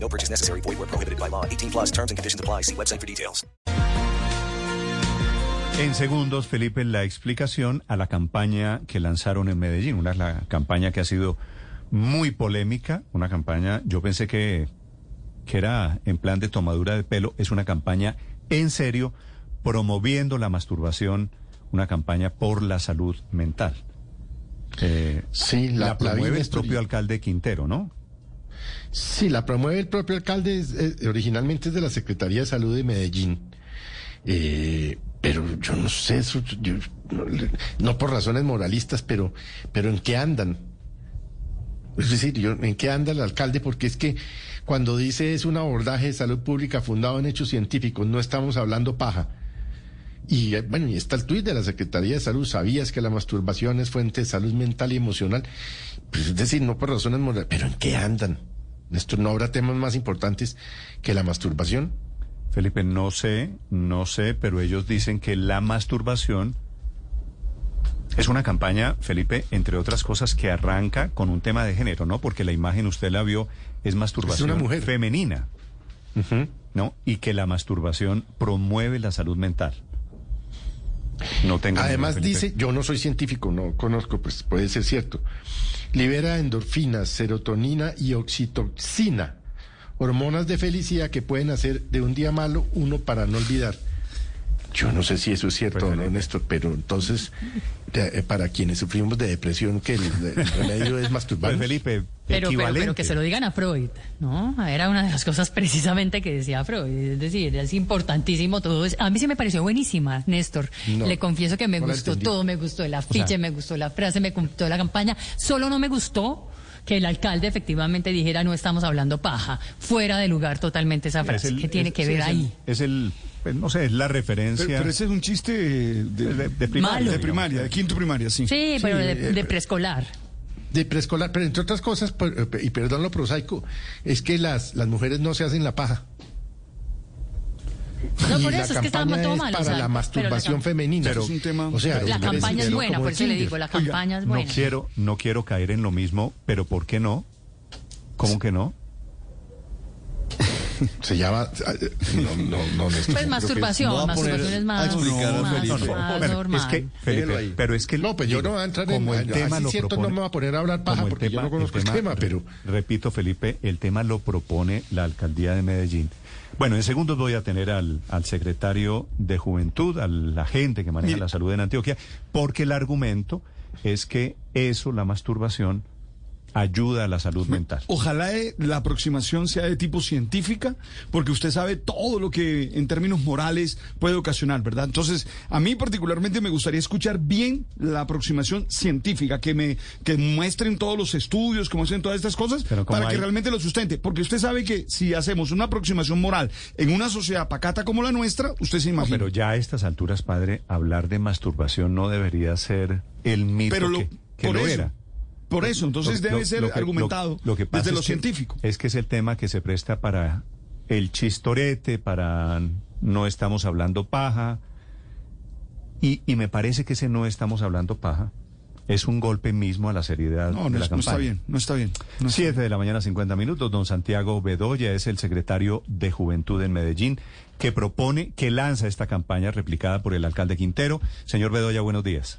No purchase necessary. Void where prohibited by law. 18 plus terms and conditions apply. See website for details. En segundos, Felipe, la explicación a la campaña que lanzaron en Medellín. Una la campaña que ha sido muy polémica. Una campaña, yo pensé que que era en plan de tomadura de pelo, es una campaña en serio promoviendo la masturbación, una campaña por la salud mental. Eh, sí, la, la promueve la el propio alcalde Quintero, ¿no? Sí, la promueve el propio alcalde, es- es- originalmente es de la Secretaría de Salud de Medellín. Eh, pero yo no sé, eso, no, por razones moralistas, pero, pero ¿en qué andan? Es decir, ¿en qué anda el alcalde? Porque es que cuando dice es un abordaje de salud pública fundado en hechos científicos, no estamos hablando paja. Y eh, bueno, y está el tuit de la Secretaría de Salud. ¿Sabías que la masturbación es fuente de salud mental y emocional? Pues es decir, no por razones morales. ¿Pero en qué andan? Esto no habrá temas más importantes que la masturbación. Felipe, no sé, no sé, pero ellos dicen que la masturbación es una campaña, Felipe, entre otras cosas, que arranca con un tema de género, ¿no? Porque la imagen usted la vio, es masturbación una mujer. femenina, ¿no? Y que la masturbación promueve la salud mental. No tengo Además dice, yo no soy científico, no conozco, pues puede ser cierto. Libera endorfinas, serotonina y oxitocina, hormonas de felicidad que pueden hacer de un día malo uno para no olvidar. Yo no sé si eso es cierto Pues, o no, Felipe. Néstor, pero entonces, de- eh, para quienes sufrimos de depresión, que el, el remedio es Pues, masturbar. Felipe, Pero, pero, pero que se lo digan a Freud, ¿no? Era una de las cosas precisamente que decía Freud. Es decir, es importantísimo todo. eso. A mí sí me pareció buenísima, Néstor. No, Le confieso que me no gustó todo. Me gustó el afiche, sea- me gustó la frase, me gustó la campaña. Solo no me gustó que el alcalde efectivamente dijera no estamos hablando paja. Fuera de lugar totalmente esa Es frase. el- ¿Qué tiene es- que sí, ver es el- ahí? Es el, pues, no sé, es la referencia. Pero, pero ese es un chiste de, De- de primaria, Malo. de primaria, de quinto primaria, sí. Sí, pero de, eh, de preescolar. De preescolar, pero entre otras cosas, por- y perdón lo prosaico, es que las, las mujeres no se hacen la paja. No, Y por la eso es que está campaña todo es mal. o para sea, la pero la masturbación femenina. Pero- Es un tema- o sea, pero- La campaña es buena, por eso le digo, la campaña es No buena. quiero, no quiero caer en lo mismo, pero ¿por qué no? ¿Cómo que no? Se llama. No, no, no, Néstor, Pues masturbación, no a masturbación es a más, explicar a más No, no, Bueno, normal. es que, Felipe, pero es que... No, pues yo no voy a entrar en- como el así tema lo cierto, propone, no me voy a poner a hablar paja, el porque yo no conozco el tema, pero- Repito, Felipe, el tema lo propone la alcaldía de Medellín. Bueno, en segundos voy a tener al, al secretario de Juventud, al agente que maneja la salud en Antioquia, porque el argumento es que eso, la masturbación, ayuda a la salud mental. Ojalá eh, la aproximación sea de tipo científica, porque usted sabe todo lo que en términos morales puede ocasionar, ¿verdad? Entonces, a mí particularmente me gustaría escuchar bien la aproximación científica, que me que muestren todos los estudios, que muestren todas estas cosas, Pero para que realmente lo sustente. Porque usted sabe que si hacemos una aproximación moral en una sociedad pacata como la nuestra, usted se No, imagina. pero ya a estas alturas, padre, hablar de masturbación no debería ser el mito Pero lo- que, que por lo eso, era. Por eso, entonces Lo- debe lo- ser lo que- argumentado lo- que pasa desde lo que- científico. Es que es el tema que se presta para el chistorete, para no estamos hablando paja. Y, y me parece que ese no estamos hablando paja es un golpe mismo a la seriedad No, de no, la es- no campaña. está bien, no está bien. no está Siete de la mañana, 50 minutos. Don Santiago Bedoya es el secretario de Juventud en Medellín que propone, que lanza esta campaña replicada por el alcalde Quintero. Señor Bedoya, buenos días.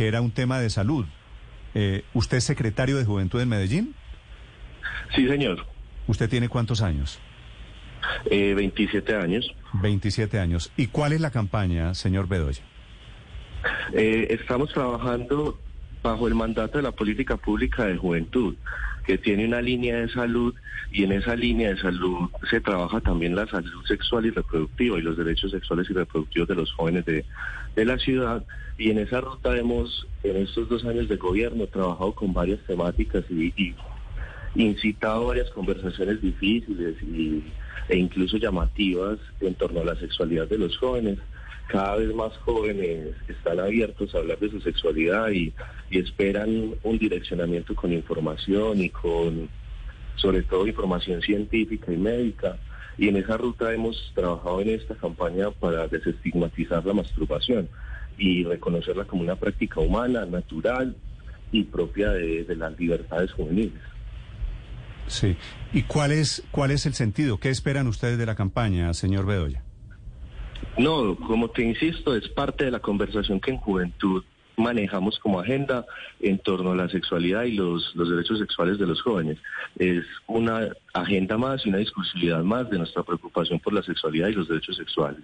que era un tema de salud. Eh, ¿Usted es secretario de Juventud en Medellín? Sí, señor. ¿Usted tiene cuántos años? Eh, 27 años. 27 años. ¿Y cuál es la campaña, señor Bedoya? Eh, estamos trabajando bajo el mandato de la política pública de juventud, que tiene una línea de salud y en esa línea de salud se trabaja también la salud sexual y reproductiva y los derechos sexuales y reproductivos de los jóvenes de, de la ciudad. Y en esa ruta hemos, en estos dos años de gobierno, trabajado con varias temáticas y, incitado varias conversaciones difíciles e incluso llamativas en torno a la sexualidad de los jóvenes cada vez más jóvenes están abiertos a hablar de su sexualidad y, esperan un direccionamiento con información y con, sobre todo, información científica y médica. Y en esa ruta hemos trabajado en esta campaña para desestigmatizar la masturbación y reconocerla como una práctica humana, natural y propia de, de las libertades juveniles. Sí. ¿Y cuál es, cuál es el sentido? ¿Qué esperan ustedes de la campaña, señor Bedoya? No, como te insisto, es parte de la conversación que en juventud manejamos como agenda en torno a la sexualidad y los, derechos sexuales de los jóvenes. Es una agenda más y una discursividad más de nuestra preocupación por la sexualidad y los derechos sexuales.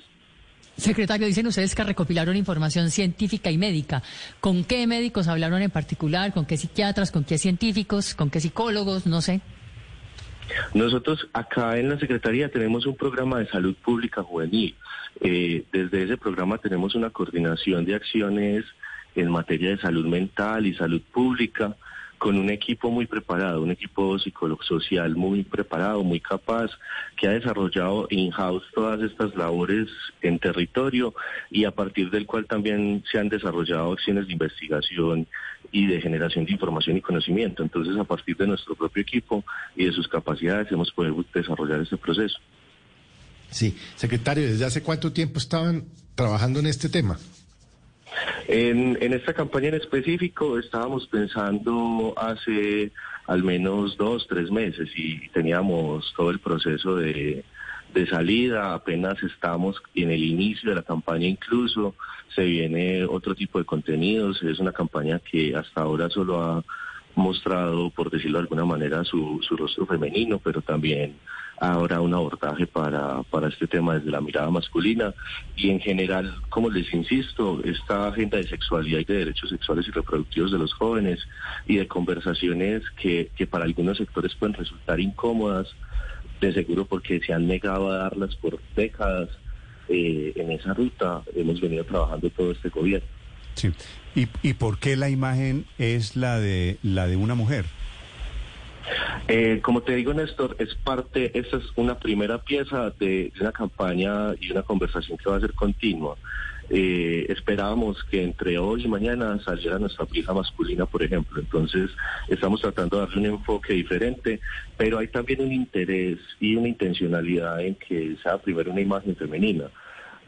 Secretario, dicen ustedes que recopilaron información científica y médica. ¿Con qué médicos hablaron en particular? ¿Con qué psiquiatras? ¿Con qué científicos? ¿Con qué psicólogos? No sé. Nosotros acá en la Secretaría tenemos un programa de salud pública juvenil. Eh, desde ese programa tenemos una coordinación de acciones en materia de salud mental y salud pública con un equipo muy preparado, un equipo psicólogo social muy preparado, muy capaz, que ha desarrollado in-house todas estas labores en territorio y a partir del cual también se han desarrollado acciones de investigación y de generación de información y conocimiento. Entonces, a partir de nuestro propio equipo y de sus capacidades, hemos podido desarrollar este proceso. Sí, secretario, ¿desde hace cuánto tiempo estaban trabajando en este tema? En, en, esta campaña en específico estábamos pensando hace al menos dos, tres meses y teníamos todo el proceso de, de salida, apenas estamos en el inicio de la campaña incluso, se viene otro tipo de contenidos, es una campaña que hasta ahora solo ha mostrado, por decirlo de alguna manera, su, rostro femenino, pero también ahora un abordaje para, para este tema desde la mirada masculina. Y en general, como les insisto, esta agenda de sexualidad y de derechos sexuales y reproductivos de los jóvenes y de conversaciones que, que para algunos sectores pueden resultar incómodas, de seguro porque se han negado a darlas por décadas. Eh, en esa ruta hemos venido trabajando todo este gobierno. Sí. ¿Y, ¿Y por qué la imagen es la de la de una mujer? Eh, como te digo, Néstor, es parte, esta es una primera pieza de, de una campaña y una conversación que va a ser continua. Eh, esperábamos que entre hoy y mañana saliera nuestra pija masculina, por ejemplo. Entonces, estamos tratando de darle un enfoque diferente, pero hay también un interés y una intencionalidad en que sea primero una imagen femenina.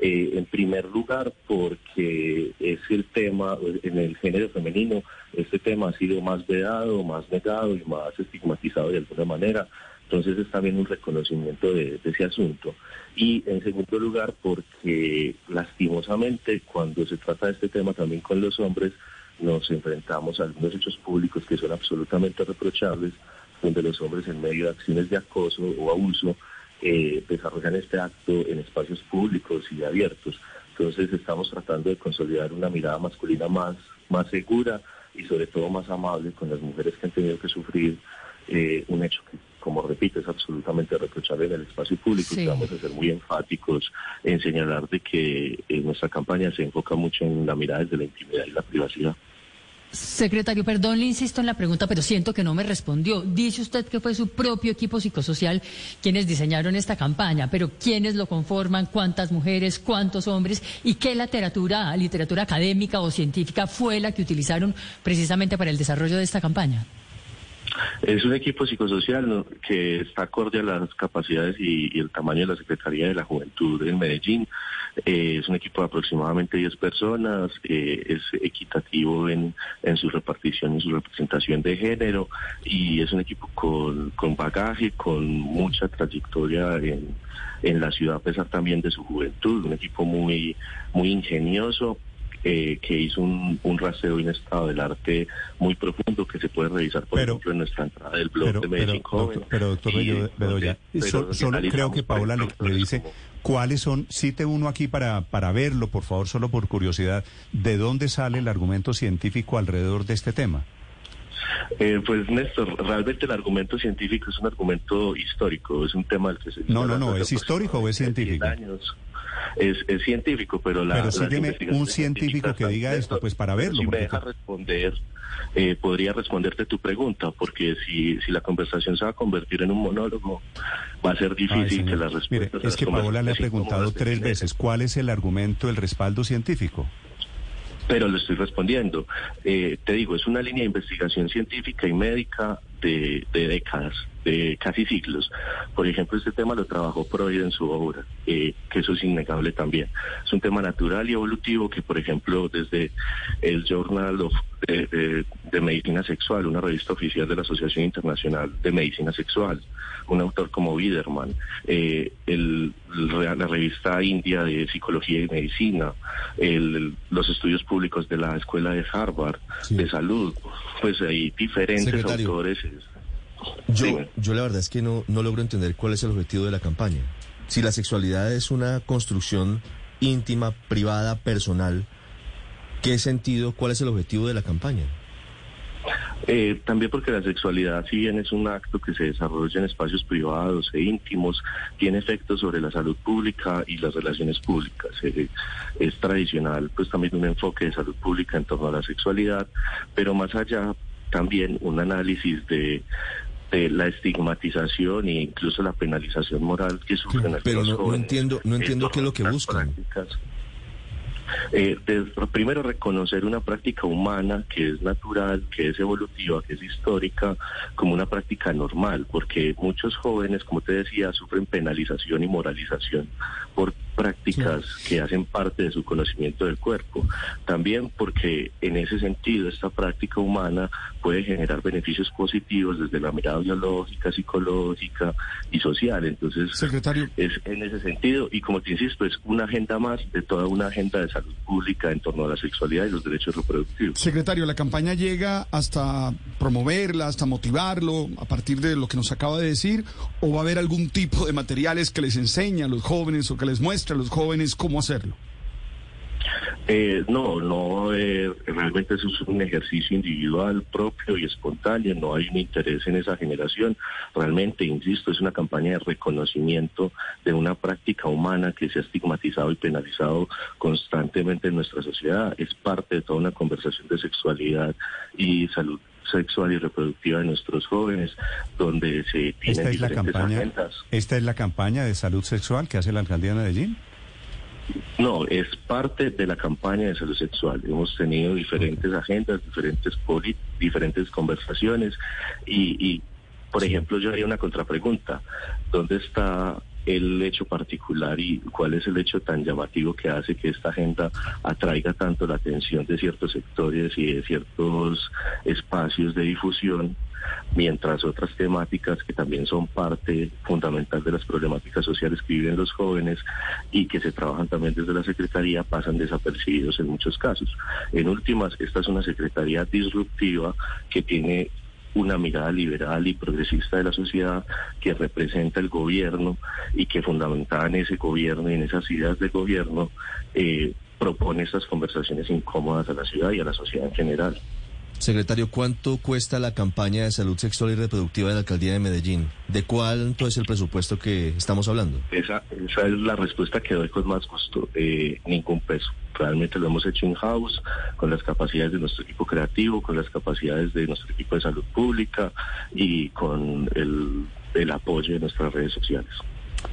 Eh, en primer lugar, porque es el tema, en el género femenino, este tema ha sido más vedado, más negado y más estigmatizado de alguna manera. Entonces es también un reconocimiento de, ese asunto. Y en segundo lugar, porque lastimosamente cuando se trata de este tema también con los hombres, nos enfrentamos a algunos hechos públicos que son absolutamente reprochables, donde los hombres en medio de acciones de acoso o abuso eh, desarrollan este acto en espacios públicos y abiertos. Entonces estamos tratando de consolidar una mirada masculina más, más segura y sobre todo más amable con las mujeres que han tenido que sufrir eh, un hecho que, como repito, es absolutamente reprochable en el espacio público. Sí. Vamos a ser muy enfáticos en señalar de que eh, nuestra campaña se enfoca mucho en la mirada desde la intimidad y la privacidad. Secretario, perdón, le insisto en la pregunta, pero siento que no me respondió. Dice usted que fue su propio equipo psicosocial quienes diseñaron esta campaña, pero ¿quiénes lo conforman? ¿Cuántas mujeres? ¿Cuántos hombres? ¿Y qué literatura, literatura académica o científica fue la que utilizaron precisamente para el desarrollo de esta campaña? Es un equipo psicosocial que está acorde a las capacidades y, y, el tamaño de la Secretaría de la Juventud en Medellín. Eh, es un equipo de aproximadamente 10 personas, eh, es equitativo en, en, su repartición y su representación de género y es un equipo con, con bagaje, con mucha trayectoria en, en la ciudad a pesar también de su juventud, un equipo muy, muy ingenioso eh, que hizo un, un rastreo y un estado del arte muy profundo que se puede revisar, por Pero- ejemplo, en nuestra entrada del blog Pero, de pero, Medellín Joven. pero, doctor Y, Bedoya, so- pero solo creo que Paola le, dice cuáles son, cite uno aquí para, para verlo, por favor, solo por curiosidad, ¿de dónde sale el argumento científico alrededor de este tema? Eh, pues Néstor, realmente el argumento científico es un argumento histórico, es un tema del que se... No, no, no, ¿es histórico o es científico? 10 años. Es, es científico, pero la... Pero las sígueme un científico que diga esto, pues, para verlo, Si me deja responder, eh, podría responderte tu pregunta, porque si, si la conversación se va a convertir en un monólogo, va a ser Ay, difícil que las Mire, respuestas... es que Paola le ha preguntado tres veces cuál es el argumento, el respaldo científico. pero lo estoy respondiendo. Eh, te digo, es una línea de investigación científica y médica de, de décadas, de casi siglos. Por ejemplo, este tema lo trabajó Freud en su obra, eh, que eso es innegable también. Es un tema natural y evolutivo que, por ejemplo, desde el Journal of, de, de- de Medicina Sexual, una revista oficial de la Asociación Internacional de Medicina Sexual, un autor como eh, el- la revista india de Psicología y Medicina, el- los estudios públicos de la Escuela de Harvard Sí. de Salud, pues hay diferentes Secretario. autores. Yo, yo la verdad es que no, no logro entender cuál es el objetivo de la campaña. Si la sexualidad es una construcción íntima, privada, personal, ¿qué sentido, cuál es el objetivo de la campaña? Eh, también porque la sexualidad, si bien es un acto que se desarrolla en espacios privados e íntimos, tiene efectos sobre la salud pública y las relaciones públicas. Eh, es tradicional, pues también un enfoque de salud pública en torno a la sexualidad, pero más allá también un análisis de de la estigmatización e incluso la penalización moral que sufren Pero algunos no- no entiendo- no en entiendo qué es lo que buscan. prácticas. Eh, de- primero reconocer una práctica humana que es natural, que es evolutiva, que es histórica, como una práctica normal, porque muchos jóvenes, como te decía, sufren penalización y moralización por prácticas que hacen parte de su conocimiento del cuerpo. También porque en ese sentido esta práctica humana puede generar beneficios positivos desde la mirada biológica, psicológica y social. Entonces, Secretario. es en ese sentido y como te insisto es una agenda más de toda una agenda de salud pública en torno a la sexualidad y los derechos reproductivos. Secretario, la campaña llega hasta promoverla, hasta motivarlo, a partir de lo que nos acaba de decir, o va a haber algún tipo de materiales que les enseña a los jóvenes o que les muestra a los jóvenes cómo hacerlo. Eh, no, no, eh, realmente eso es un ejercicio individual propio y espontáneo, no hay un interés en esa generación. Realmente, insisto, es una campaña de reconocimiento de una práctica humana que se ha estigmatizado y penalizado constantemente en nuestra sociedad. Es parte de toda una conversación de sexualidad y salud sexual y reproductiva de nuestros jóvenes, donde se tienen Esta es la diferentes campaña, agendas. esta es la campaña de salud sexual que hace la alcaldía de Medellín. No, es parte de la campaña de salud sexual. Hemos tenido diferentes agendas, diferentes poli- diferentes conversaciones y, y, por ejemplo, yo haría una contrapregunta. ¿Dónde está el hecho particular y cuál es el hecho tan llamativo que hace que esta agenda atraiga tanto la atención de ciertos sectores y de ciertos espacios de difusión mientras otras temáticas que también son parte fundamental de las problemáticas sociales que viven los jóvenes y que se trabajan también desde la Secretaría pasan desapercibidos en muchos casos. En últimas, esta es una Secretaría disruptiva que tiene una mirada liberal y progresista de la sociedad que representa el gobierno y que fundamentada en ese gobierno y en esas ideas de gobierno eh, propone estas conversaciones incómodas a la ciudad y a la sociedad en general. Secretario, ¿cuánto cuesta la campaña de salud sexual y reproductiva de la alcaldía de Medellín? ¿De cuánto es el presupuesto que estamos hablando? Esa, esa es la respuesta que doy con más gusto. Eh, ningún peso. Realmente lo hemos hecho in-house, con las capacidades de nuestro equipo creativo, con las capacidades de nuestro equipo de salud pública y con el, el apoyo de nuestras redes sociales.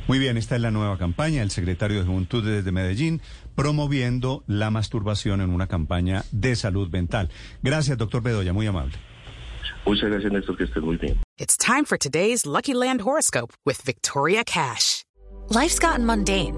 Muy bien, esta es la nueva campaña, el secretario de Juventud desde Medellín, promoviendo la masturbación en una campaña de salud mental. Gracias, doctor Bedoya, muy amable. Muchas gracias, Néstor, que estés muy bien. It's time for today's Lucky Land horoscope with Victoria Cash. Life's gotten mundane,